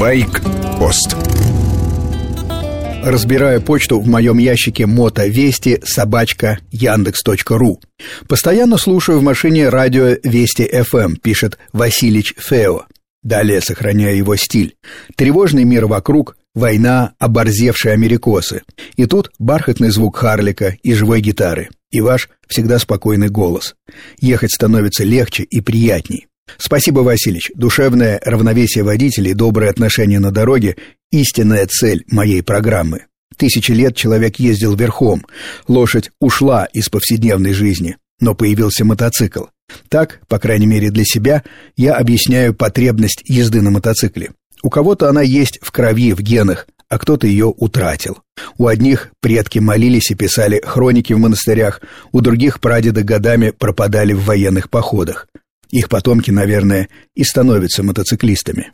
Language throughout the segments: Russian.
Байк-пост Разбираю почту в моем ящике мото вести собачка яндекс.ру. Постоянно слушаю в машине радио Вести ФМ, пишет Василич Фео. Далее сохраняю его стиль. Тревожный мир вокруг, война, оборзевшие америкосы. И тут бархатный звук Харлика и живой гитары. И ваш всегда спокойный голос. Ехать становится легче и приятней. Спасибо, Васильевич. Душевное равновесие водителей, добрые отношения на дороге – истинная цель моей программы. Тысячи лет человек ездил верхом, лошадь ушла из повседневной жизни, но появился мотоцикл. Так, по крайней мере для себя, я объясняю потребность езды на мотоцикле. У кого-то она есть в крови, в генах, а кто-то ее утратил. У одних предки молились и писали хроники в монастырях, у других прадеды годами пропадали в военных походах. Их потомки, наверное, и становятся мотоциклистами.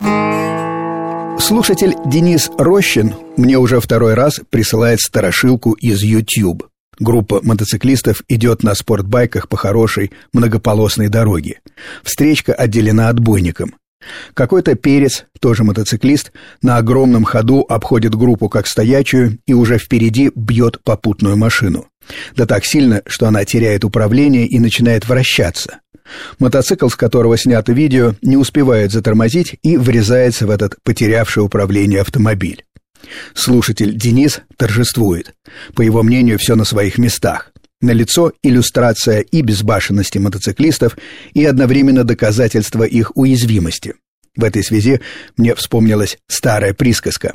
Слушатель Денис Рощин мне уже второй раз присылает старошилку из YouTube. Группа мотоциклистов идет на спортбайках по хорошей многополосной дороге. Встречка отделена отбойником. Какой-то перец, тоже мотоциклист, на огромном ходу обходит группу как стоячую и уже впереди бьет попутную машину. Да так сильно, что она теряет управление и начинает вращаться. Мотоцикл, с которого снято видео, не успевает затормозить и врезается в этот потерявший управление автомобиль. Слушатель Денис торжествует. По его мнению, все на своих местах. Налицо иллюстрация и безбашенности мотоциклистов, и одновременно доказательство их уязвимости. В этой связи мне вспомнилась старая присказка.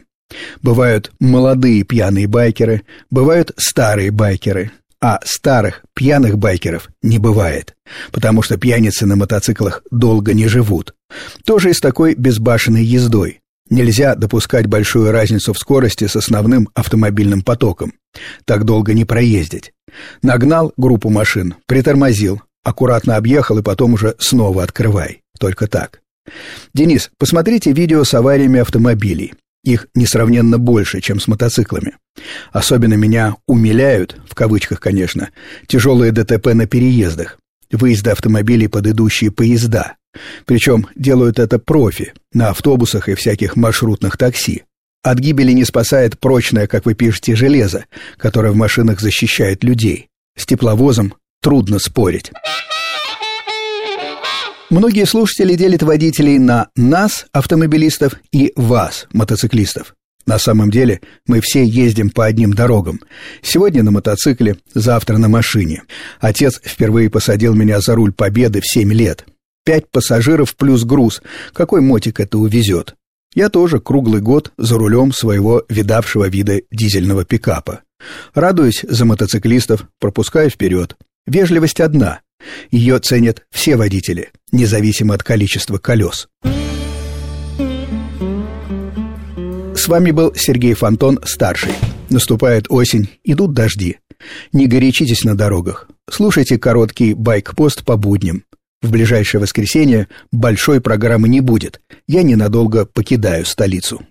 Бывают молодые пьяные байкеры, бывают старые байкеры, а старых пьяных байкеров не бывает, потому что пьяницы на мотоциклах долго не живут. Тоже и с такой безбашенной ездой. Нельзя допускать большую разницу в скорости с основным автомобильным потоком. Так долго не проездить. Нагнал группу машин, притормозил, аккуратно объехал и потом уже снова открывай. Только так. Денис, посмотрите видео с авариями автомобилей. Их несравненно больше, чем с мотоциклами. Особенно меня «умиляют», в кавычках, конечно, тяжелые ДТП на переездах, выезды автомобилей под идущие поезда. Причем делают это профи, на автобусах и всяких маршрутных такси. От гибели не спасает прочное, как вы пишете, железо, которое в машинах защищает людей. С тепловозом трудно спорить. Многие слушатели делят водителей на нас, автомобилистов, и вас, мотоциклистов. На самом деле мы все ездим по одним дорогам. Сегодня на мотоцикле, завтра на машине. Отец впервые посадил меня за руль Победы в семь лет. Пять пассажиров плюс груз. Какой мотик это увезет? Я тоже круглый год за рулем своего видавшего вида дизельного пикапа. Радуюсь за мотоциклистов, пропускаю вперед. Вежливость одна. Ее ценят все водители, независимо от количества колес. С вами был Сергей Фонтон, старший. Наступает осень, идут дожди. Не горячитесь на дорогах. Слушайте короткий байк-пост по будням. В ближайшее воскресенье большой программы не будет. Я ненадолго покидаю столицу.